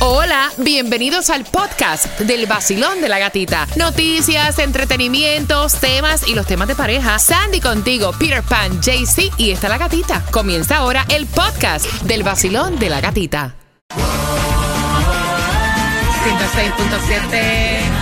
Hola, bienvenidos al podcast del vacilón de la gatita. Noticias, entretenimientos, temas y los temas de pareja. Sandy contigo, Peter Pan, JC y está la gatita. Comienza ahora el podcast del vacilón de la gatita. 106.7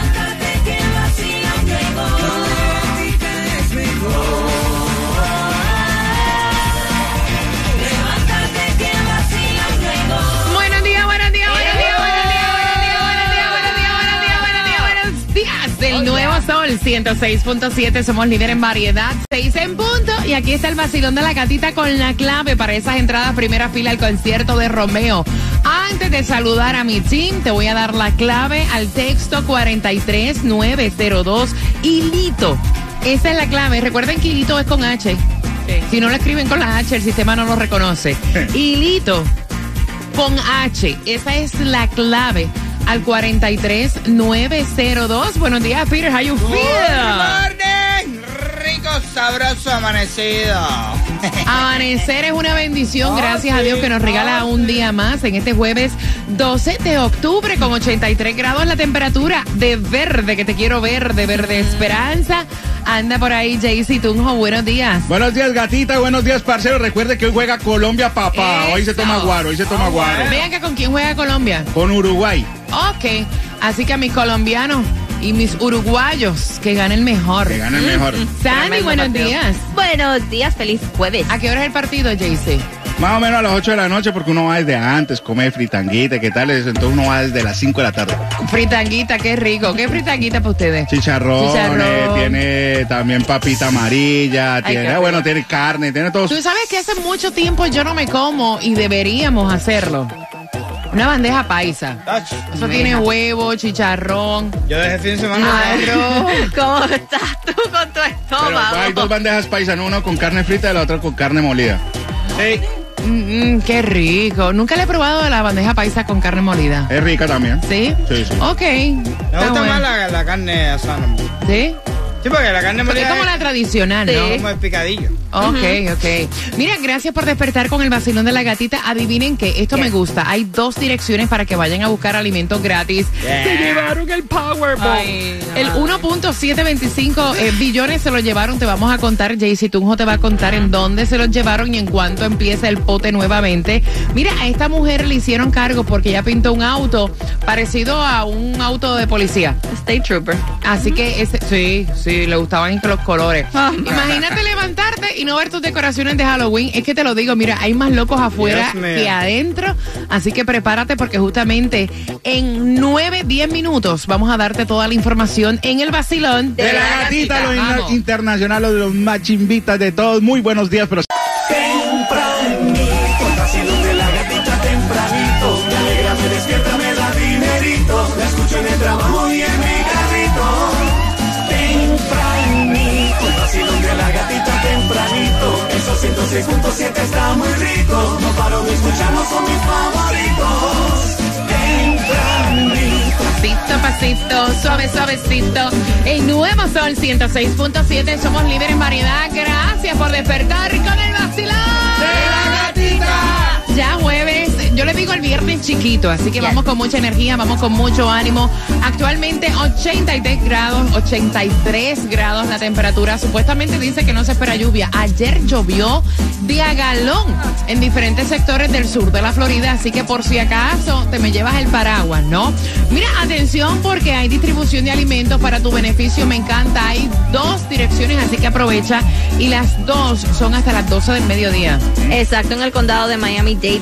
Del nuevo sol 106.7, somos líder en variedad, 6 en punto. Y aquí está el vacilón de la gatita con la clave para esas entradas primera fila al concierto de Romeo. Antes de saludar a mi team, te voy a dar la clave al texto 43902 Hilito. Esa es la clave. Recuerden que Hilito es con H. Si no lo escriben con la H, el sistema no lo reconoce. Hilito con H. Esa es la clave al 43902. Buenos días, Peter. How you Good feel? morning, rico, sabroso, amanecido. Amanecer es una bendición, gracias a Dios que nos regala un día más en este jueves 12 de octubre con 83 grados la temperatura de verde, que te quiero ver, de verde esperanza. Anda por ahí, Jaycee Tunjo, buenos días. Buenos días, gatita. Buenos días, parcero. Recuerde que hoy juega Colombia, papá. Hoy se toma guaro, hoy se toma guaro. Vean que con quién juega Colombia. Con Uruguay. Ok, así que a mis colombianos y mis uruguayos, que ganen mejor. Que gane el mejor. Sandy, buenos días. Buenos días, feliz jueves. ¿A qué hora es el partido, Jaycee? Más o menos a las 8 de la noche, porque uno va desde antes, come fritanguita, ¿qué tal? Eso, Entonces uno va desde las 5 de la tarde. Fritanguita, qué rico. ¿Qué fritanguita para ustedes? Chicharrones, Chicharrón. tiene también papita amarilla, tiene, bueno, tiene carne, tiene todo. Tú sabes que hace mucho tiempo yo no me como y deberíamos hacerlo. Una bandeja paisa. Eso tiene huevo, chicharrón, Yo desde el fin de semana. arroz. ¿Cómo estás tú con tu Pero estómago? hay dos bandejas paisas, una con carne frita y la otra con carne molida. Sí. Mm, mm, qué rico. Nunca le he probado la bandeja paisa con carne molida. Es rica también. ¿Sí? Sí, sí. Ok. Me está gusta bueno. más la, la carne asada. ¿Sí? Sí, porque la carne Porque molida es como la tradicional, Sí. ¿no? como el picadillo. Ok, ok. Mira, gracias por despertar con el vacilón de la gatita. Adivinen que esto me gusta. Hay dos direcciones para que vayan a buscar alimentos gratis. Yeah. Se llevaron el Powerball. Ay, el 1.725 eh, billones se lo llevaron. Te vamos a contar. Jaycee Tunjo te va a contar en dónde se los llevaron y en cuánto empieza el pote nuevamente. Mira, a esta mujer le hicieron cargo porque ella pintó un auto parecido a un auto de policía. State Trooper. Así que ese, sí, sí, le gustaban los colores. Ah. Imagínate levantarte y no ver tus decoraciones de Halloween. Es que te lo digo, mira, hay más locos afuera que adentro. Así que prepárate porque justamente en 9, 10 minutos vamos a darte toda la información en el vacilón De la gatita, lo Vamos. internacional, lo de los machimbitas de todos. Muy buenos días, pero son mis favoritos. Pasito, pasito, suave, suavecito. El nuevo sol 106.7. Somos líderes en variedad. Gracias por despertar con el vacilón. ¡De la gatita! Ya jueves, yo le digo el viernes chiquito, así que Yes. vamos con mucha energía, vamos con mucho ánimo. Actualmente 83 grados, 83 grados la temperatura. Supuestamente dice que no se espera lluvia. Ayer llovió de a galón en diferentes sectores del sur de la Florida, así que por si acaso te me llevas el paraguas, ¿no? Mira, atención porque hay distribución de alimentos para tu beneficio, me encanta. Hay dos direcciones, así que aprovecha y las dos son hasta las 12 del mediodía. Exacto, en el condado de Miami-Dade,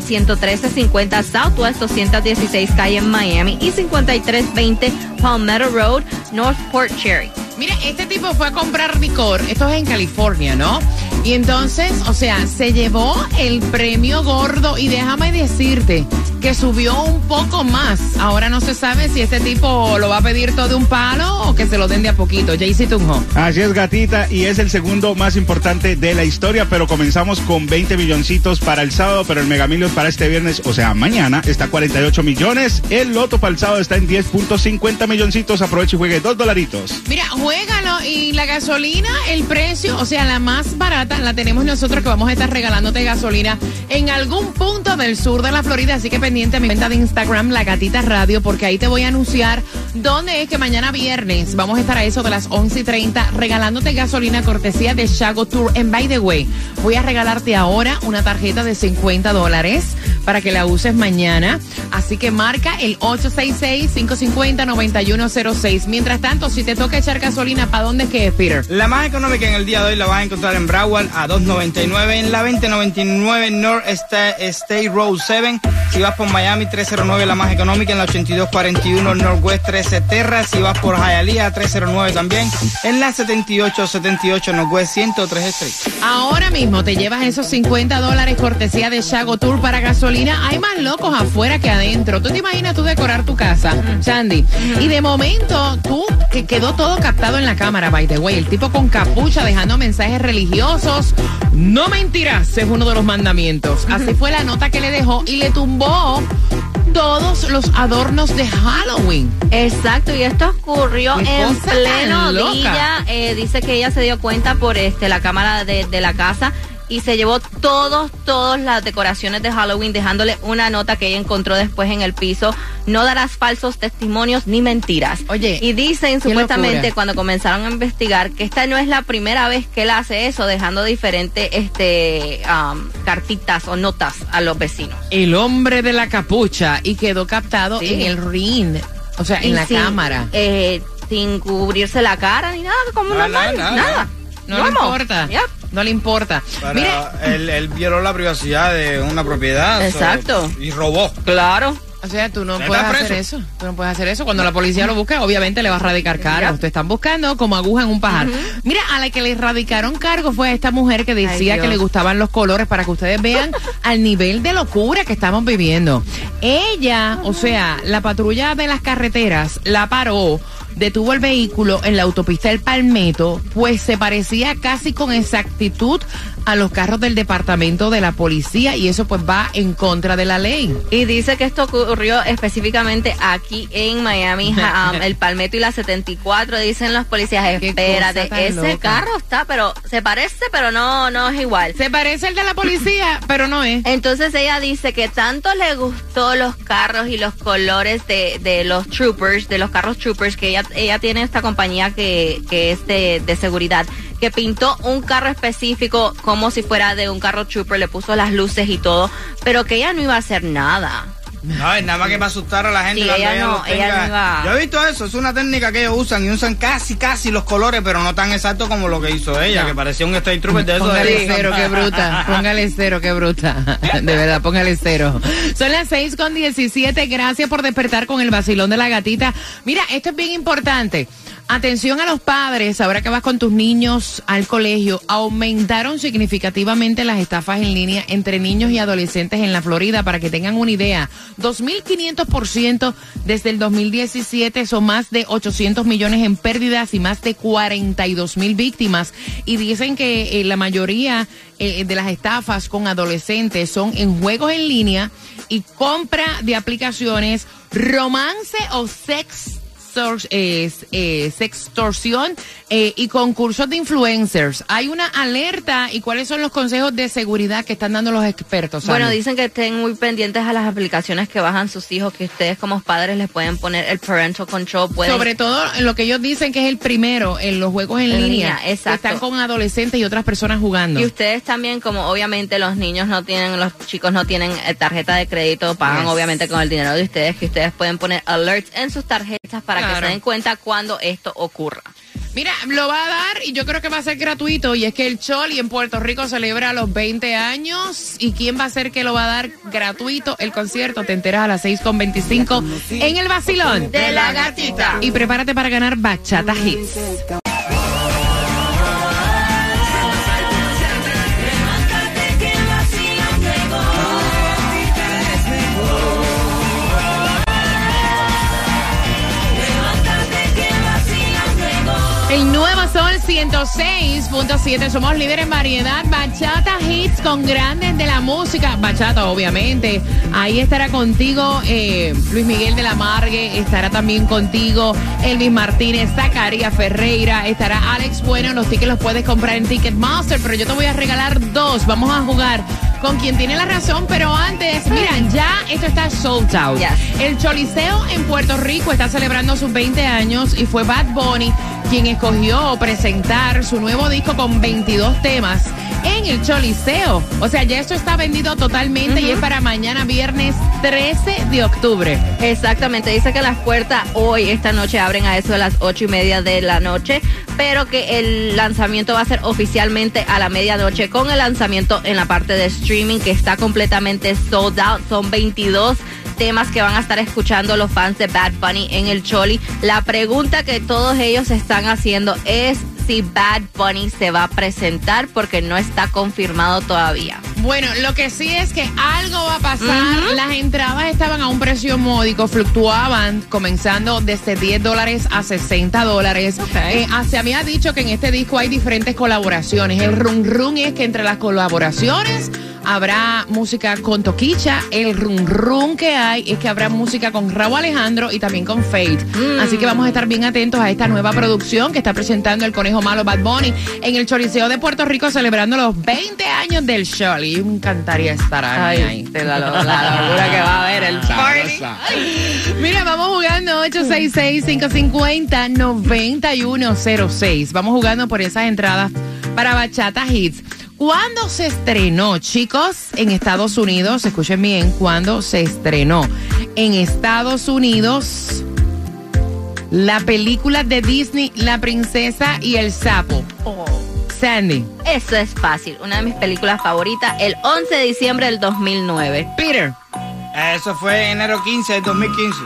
11350 Southwest 216 calle en Miami y 5320 Palmetto Road, North Port Cherry. Mira, este tipo fue a comprar licor, esto es en California, ¿no? Y entonces, o sea, se llevó el premio gordo y déjame decirte que subió un poco más. Ahora no se sabe si este tipo lo va a pedir todo de un palo o que se lo den de a poquito. Jaycee Tunjo. Así es, gatita, y es el segundo más importante de la historia, pero comenzamos con 20 milloncitos para el sábado, pero el Mega Millions para este viernes, o sea, mañana, está a 48 millones. El loto para el sábado está en 10.50 milloncitos. Aproveche y juegue dos dolaritos. Mira, juégalo y la gasolina, el precio, o sea, la más barata la tenemos nosotros que vamos a estar regalándote gasolina en algún punto del sur de la Florida, así que pendiente a mi cuenta de Instagram, La Gatita Radio, porque ahí te voy a anunciar dónde es que mañana viernes vamos a estar a eso de las 11 y 30 regalándote gasolina cortesía de Shago Tour. And by the way, voy a regalarte ahora una tarjeta de 50 dólares para que la uses mañana. Así que marca el 866-550-9106. Mientras tanto, si te toca echar gasolina, ¿para dónde es que es, Peter? La más económica en el día de hoy la vas a encontrar en Broward a 2.99, en la 2099 North State, State Road 7. Si vas por Miami, 309 la más económica, en la 8241 Northwest 13 Terra. Si vas por Hialeah, 309 también, en la 7878 Northwest 103 Street. Ahora mismo te llevas esos 50 dólares cortesía de Shago Tour para gasolina. Hay más locos afuera que adentro. ¿Tú te imaginas tú decorar tu casa, Sandy? Y de momento tú que quedó todo captado en la cámara, by the way. El tipo con capucha dejando mensajes religiosos. No mentirás, es uno de los mandamientos. Así fue la nota que le dejó y le tumbó todos los adornos de Halloween. Exacto, y esto ocurrió en pleno día. Eh, dice que ella se dio cuenta por este la cámara de, de la casa y se llevó todos, todas las decoraciones de Halloween, dejándole una nota que ella encontró después en el piso. No darás falsos testimonios ni mentiras. Oye, y dicen supuestamente locura. cuando comenzaron a investigar que esta no es la primera vez que él hace eso, dejando diferentes este, um, cartitas o notas a los vecinos. El hombre de la capucha y quedó captado Sí. en el ring. O sea, en la sin, cámara. eh, sin cubrirse la cara ni nada, como Nada, normal, nada, nada. nada. No importa. Yep. No le importa. Para, Mira, él, él violó la privacidad de una propiedad. Exacto. y robó. Claro. o sea, tú no puedes preso. hacer eso. Tú no puedes hacer eso. Cuando la policía lo busca, obviamente le va a radicar cargos. Te están buscando como aguja en un pajar. Mira, a la que le radicaron cargos fue a esta mujer que decía Ay, que le gustaban los colores para que ustedes vean al nivel de locura que estamos viviendo. Ella, o sea, la patrulla de las carreteras la paró detuvo el vehículo en la autopista del Palmetto, pues se parecía casi con exactitud a los carros del departamento de la policía y eso pues va en contra de la ley. Y dice que esto ocurrió específicamente aquí en Miami, um, el Palmetto y la 74. Dicen los policías, espérate, ese loca. carro está, pero se parece, pero no, no es igual. Se parece el de la policía, pero no es. Entonces ella dice que tanto le gustó los carros y los colores de, de los troopers, de los carros troopers, que ella, ella tiene esta compañía que, que es de, de seguridad, que pintó un carro específico como si fuera de un carro trooper, le puso las luces y todo, pero que ella no iba a hacer nada. No, es nada más que para asustar a la gente Sí, ella ella no- ella no iba- Yo he visto eso, es una técnica que ellos usan y usan casi, casi los colores, pero no tan exactos como lo que hizo ella, No. que parecía un State Trooper de eso. Póngale de cero, qué bruta. Póngale cero, qué bruta. De verdad, póngale cero. Son las 6 con 17. Gracias por despertar con el vacilón de la gatita. Mira, esto es bien importante. Atención a los padres, ahora que vas con tus niños al colegio, aumentaron significativamente las estafas en línea entre niños y adolescentes en la Florida, para que tengan una idea. 2.500% desde el 2017, son más de 800 millones en pérdidas y más de 42 mil víctimas. Y dicen que eh, la mayoría eh, de las estafas con adolescentes son en juegos en línea y compra de aplicaciones, romance o sex sor- eh, sextorsión eh, y concursos de influencers. Hay una alerta y cuáles son los consejos de seguridad que están dando los expertos. Bueno, dicen que estén muy pendientes a las aplicaciones que bajan sus hijos, que ustedes como padres les pueden poner el parental control. Pueden Sobre todo lo que ellos dicen que es el primero en los juegos en, En línea, línea, exacto. están con adolescentes y otras personas jugando. Y ustedes también, como obviamente los niños no tienen, los chicos no tienen eh, tarjeta de crédito, pagan Yes. obviamente con el dinero de ustedes, que ustedes pueden poner alerts en sus tarjetas para que Claro. se den cuenta cuando esto ocurra. Mira, lo va a dar y yo creo que va a ser gratuito. Y es que el Choli en Puerto Rico celebra los 20 años. ¿Y quién va a ser que lo va a dar gratuito el concierto? Te enteras a las 6.25 en el vacilón De la gatita. Y prepárate para ganar Bachata Hits. Sol 106.7. Somos líderes en variedad. Bachata hits con grandes de la música. Bachata, obviamente. Ahí estará contigo eh, Luis Miguel de la Margue. Estará también contigo Elvis Martínez, Zacarías Ferreira. Estará Alex Bueno. Los tickets los puedes comprar en Ticketmaster. Pero yo te voy a regalar dos. Vamos a jugar con quien tiene la razón, pero antes, miren, ya esto está sold out. Yes. El Choliseo en Puerto Rico está celebrando sus 20 años y fue Bad Bunny quien escogió presentar su nuevo disco con 22 temas en el Choliseo. O sea, ya esto está vendido totalmente y es para mañana viernes 13 de octubre. Exactamente, dice que las puertas hoy, esta noche, abren a eso de las ocho y media de la noche, pero que el lanzamiento va a ser oficialmente a la medianoche con el lanzamiento en la parte de streaming que está completamente sold out. Son 22 temas que van a estar escuchando los fans de Bad Bunny en el Choli. La pregunta que todos ellos están haciendo es si Bad Bunny se va a presentar porque no está confirmado todavía. Bueno, lo que sí es que algo va a pasar. Las entradas estaban a un precio módico, fluctuaban comenzando desde 10 dólares a 60 dólares. Ok. Eh, se había dicho que en este disco hay diferentes colaboraciones. El run run es que entre las colaboraciones habrá música con Toquicha. El run run que hay es que habrá música con Raúl Alejandro y también con Fate. Así que vamos a estar bien atentos a esta nueva producción que está presentando el Conejo Malo Bad Bunny en el Choliseo de Puerto Rico celebrando los 20 años del show. Y me encantaría estar ahí. de la, la- locura que va a haber el party. Mira, vamos jugando 866-550-9106. Vamos jugando por esas entradas para Bachata Hits. ¿Cuándo se estrenó, chicos, en Estados Unidos? Escuchen bien, ¿cuándo se estrenó en Estados Unidos la película de Disney, La Princesa y el Sapo? Sandy, Eso es fácil. Una de mis películas favoritas, el 11 de diciembre del 2009. Peter, Eso fue enero 15 del 2015.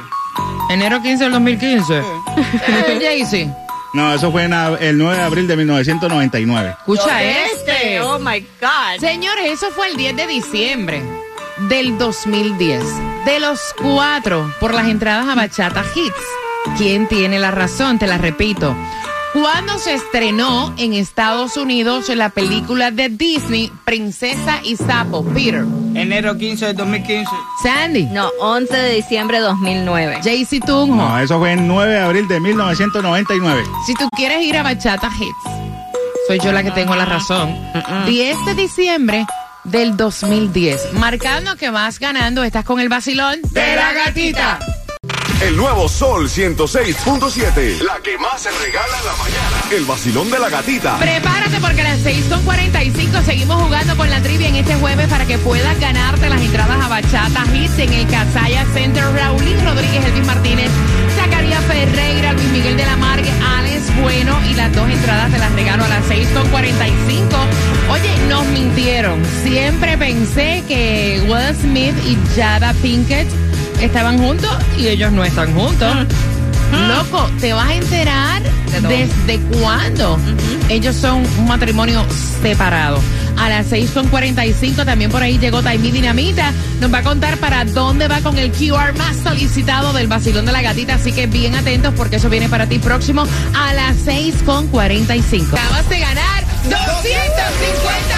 enero 15 del 2015. Eh, Jaycee, No, eso fue en el 9 de abril de 1999. escucha este. Oh my God. Señores, eso fue el 10 de diciembre del 2010. De los cuatro por las entradas a Bachata Hits. ¿Quién tiene la razón? Te la repito. ¿Cuándo se estrenó en Estados Unidos la película de Disney Princesa y Sapo? Peter, Enero 15 del 2015. Sandy, No, 11 de diciembre de 2009. Jaycee Tunjo. No, eso fue el 9 de abril de 1999. Si tú quieres ir a Bachata Hits, soy yo la que tengo la razón. 10 de diciembre del 2010. Marcando que vas ganando, estás con el vacilón ¡De la gatita! El nuevo Sol 106.7. La que más se regala en la mañana. El vacilón de la gatita. Prepárate porque a las 6.45 seguimos jugando con la trivia en este jueves para que puedas ganarte las entradas a Bachata Hits en el Casaya Center. Raulín Rodríguez, Elvis Martínez, Zacarías Ferreira, Luis Miguel de la Margue, Alex Bueno y las dos entradas te las regalo a las 6.45. Oye, nos mintieron. Siempre pensé que Will Smith y Jada Pinkett estaban juntos y ellos no están juntos. Loco, te vas a enterar De desde cuándo ellos son un matrimonio separado. A las 6.45 también por ahí llegó Taimí Dinamita. Nos va a contar para dónde va con el QR más solicitado del vacilón de la gatita. Así que bien atentos porque eso viene para ti próximo a las 6.45. Acabas de ganar 250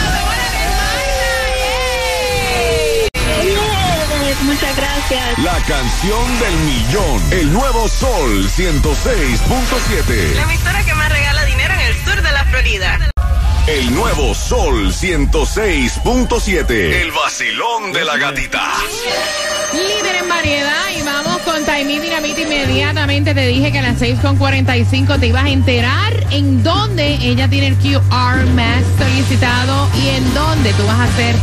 Muchas gracias. La canción del millón. El nuevo Sol 106.7. La emisora que más regala dinero en el sur de la Florida. El nuevo Sol 106.7. El vacilón de la gatita. Líder en variedad y vamos con Taimí Dinamita inmediatamente. Te dije que a las 6.45 te ibas a enterar en dónde ella tiene el QR más solicitado y en dónde tú vas a hacer,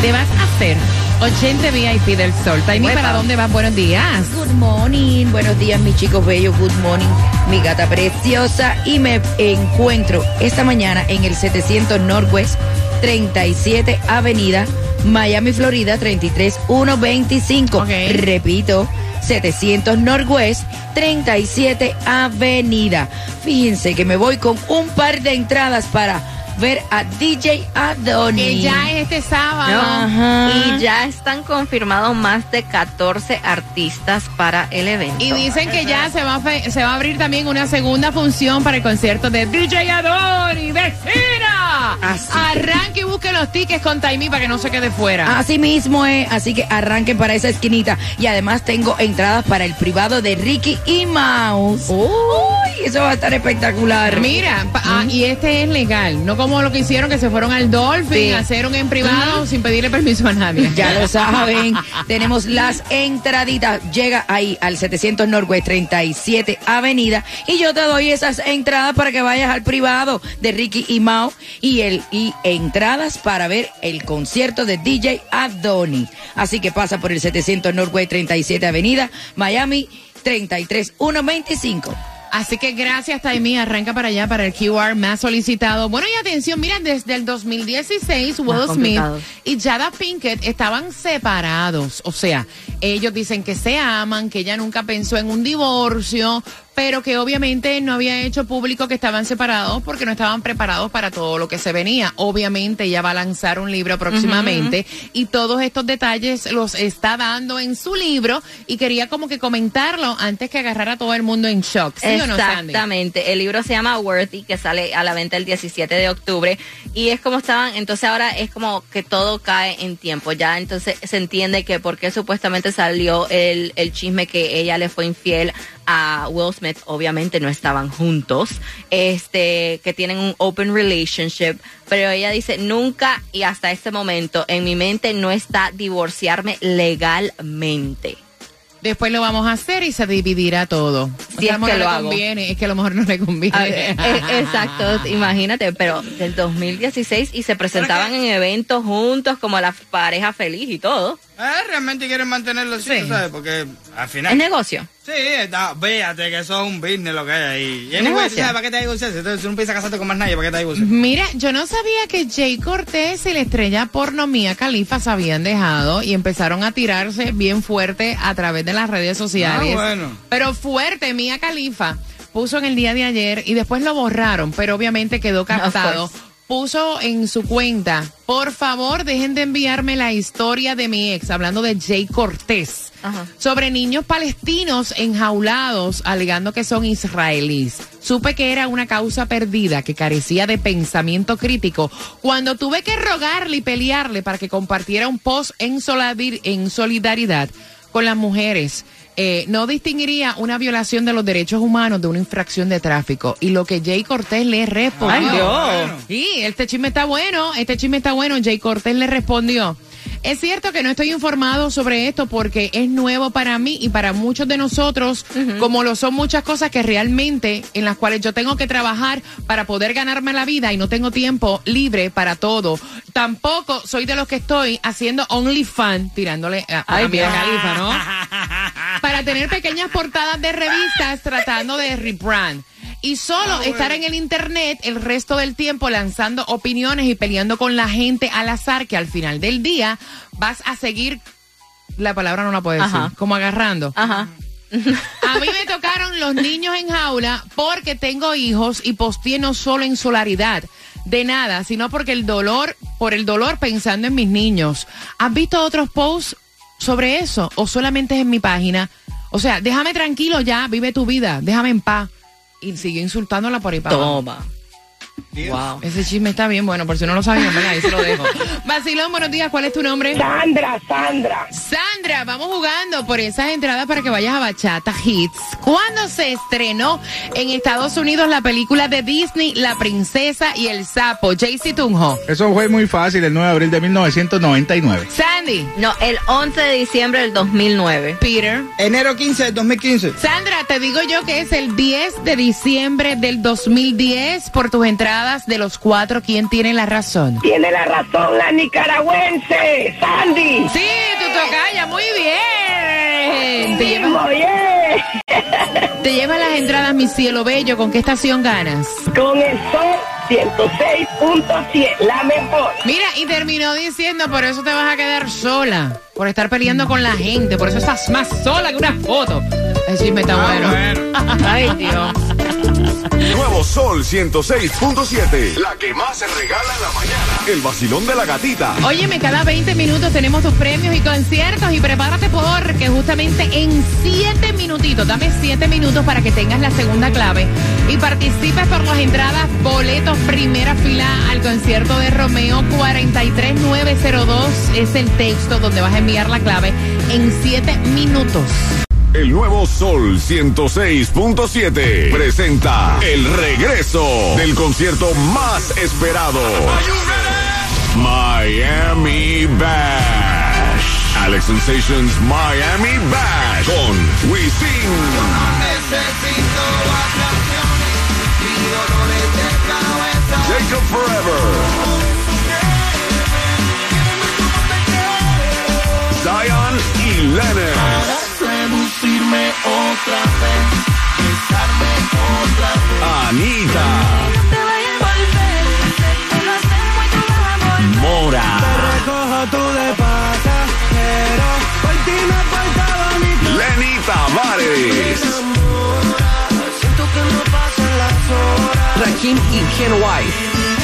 te vas a hacer 80 VIP del sol. Uepa. ¿para dónde vas? Buenos días. Good morning, buenos días mis chicos bellos, good morning, mi gata preciosa y me encuentro esta mañana en el 700 Northwest 37 Avenida, Miami, Florida 33125. Ok. Repito, 700 Northwest 37 Avenida. Fíjense que me voy con un par de entradas para ver a DJ Adoni. Que ya es este sábado. Ajá. Y ya están confirmados más de 14 artistas para el evento. Y dicen que ya se va, a fe- se va a abrir también una segunda función para el concierto de DJ Adoni, vecina. Así. Arranque y busque los tickets con Taimí para que no se quede fuera. Así mismo es, así que arranquen para esa esquinita. Y además tengo entradas para el privado de Ricky y Mouse. Uy, eso va a estar espectacular. Mira, pa- ah, y este es legal, no como lo que hicieron que se fueron al Dolphin Sí. a hacer un en privado sin pedirle permiso a nadie. Ya lo saben, tenemos las entraditas. Llega ahí al 700 Norwest 37 Avenida y yo te doy esas entradas para que vayas al privado de Ricky y Mao y el y entradas para ver el concierto de DJ Adoni. Así que pasa por el 700 Norwest 37 Avenida, Miami 33125. Así que gracias, Taimi. Arranca para allá para el QR más solicitado. Bueno, y atención, mira, desde el 2016, Will Smith y Jada Pinkett estaban separados. O sea, ellos dicen que se aman, que ella nunca pensó en un divorcio, pero que obviamente no había hecho público que estaban separados porque no estaban preparados para todo lo que se venía. Obviamente ella va a lanzar un libro próximamente y todos estos detalles los está dando en su libro y quería como que comentarlo antes que agarrara a todo el mundo en shock. ¿Sí o no, Sandy? Exactamente. El libro se llama Worthy, que sale a la venta el 17 de octubre. Y es como estaban, entonces ahora es como que todo cae en tiempo. Ya entonces se entiende que por qué supuestamente salió el, el chisme que ella le fue infiel a Will Smith. Obviamente no estaban juntos. Este, que tienen un open relationship. Pero ella dice, nunca y hasta este momento en mi mente no está divorciarme legalmente. Después lo vamos a hacer y se dividirá todo. Si O sea, es que lo le hago. conviene, es que a lo mejor no le conviene. Ver, eh, exacto, imagínate, pero del 2016 y se presentaban en eventos juntos como la pareja feliz y todo. Eh, realmente quieren mantenerlo así, Sí. tú ¿sabes? Porque al Es final. negocio. Sí, está, véate que eso es un business lo que hay ahí. Y Es anyway, negocio. ¿sabes para qué te divorcias? Entonces, si no empiezas a casarte con más nadie, ¿para qué te divorcias? Mira, yo no sabía que Jay Cortés y la estrella porno Mía Califa se habían dejado y empezaron a tirarse bien fuerte a través de las redes sociales. Ah, bueno. Pero fuerte, Mía Califa puso en el día de ayer y después lo borraron, pero obviamente quedó captado. Puso en su cuenta, por favor dejen de enviarme la historia de mi ex, hablando de Jay Cortés, Ajá. sobre niños palestinos enjaulados alegando que son israelíes. Supe que era una causa perdida, que carecía de pensamiento crítico, cuando tuve que rogarle y pelearle para que compartiera un post en, en solidaridad con las mujeres. Eh, no distinguiría una violación de los derechos humanos de una infracción de tráfico. Y lo que Jay Cortés le respondió. Ay, Dios. Bueno. Sí, este chisme está bueno, este chisme está bueno. Jay Cortés le respondió. Es cierto que no estoy informado sobre esto porque es nuevo para mí y para muchos de nosotros, como lo son muchas cosas que realmente en las cuales yo tengo que trabajar para poder ganarme la vida y no tengo tiempo libre para todo. Tampoco soy de los que estoy haciendo OnlyFans, tirándole a, a Ay, Mia Dios. Khalifa, ¿no? para tener pequeñas portadas de revistas tratando de rebrand. Y solo estar en el internet el resto del tiempo lanzando opiniones y peleando con la gente al azar que al final del día vas a seguir, la palabra no la puedo decir, Ajá. como agarrando. Ajá. A mí me tocaron los niños en jaula porque tengo hijos y posteé no solo en solaridad de nada, sino porque el dolor, por el dolor pensando en mis niños. ¿Has visto otros posts sobre eso o solamente es en mi página? O sea, déjame tranquilo ya, vive tu vida, déjame en paz. Y sigue insultándola por ahí para abajo. Wow. Ese chisme está bien bueno, por si no lo sabían, ¿verdad? Ahí se lo dejo. Vacilón, buenos días, ¿cuál es tu nombre? Sandra, Sandra. Sandra, vamos jugando por esas entradas para que vayas a Bachata Hits. ¿Cuándo se estrenó en Estados Unidos la película de Disney La Princesa y el Sapo? JC Tunjo. Eso fue muy fácil, el 9 de abril de 1999. Sandy. No, el 11 de diciembre del 2009. Peter. Enero 15 del 2015. Sandra, te digo yo que es el 10 de diciembre del 2010 por tus entradas de los cuatro. ¿Quién tiene la razón? Tiene la razón la nicaragüense, Sandy. Sí, tu tocaya, muy bien. Te llevas, Muy bien. te llevas las entradas, mi cielo bello. ¿Con qué estación ganas? Con el sol 106.7, la mejor. Mira, y terminó diciendo, por eso te vas a quedar sola, por estar peleando con la gente, por eso estás más sola que una foto. El chisme está Ah, bueno. bueno. Ay, Dios. Nuevo Sol 106.7. La que más se regala en la mañana. El vacilón de la gatita. Óyeme, cada 20 minutos tenemos tus premios y conciertos y prepárate porque justamente en 7 minutitos, dame 7 minutos para que tengas la segunda clave y participes por las entradas, boletos, primera fila al concierto de Romeo 43902 es el texto donde vas a enviar la clave en 7 minutos. El nuevo Sol 106.7 presenta el regreso del concierto más esperado. Miami Bash. Alex Sensations Miami Bash con Wisin. Jacob Forever. Zion y Lennon. Anita. Mora. Lenny Tavares. Rakim y Ken White.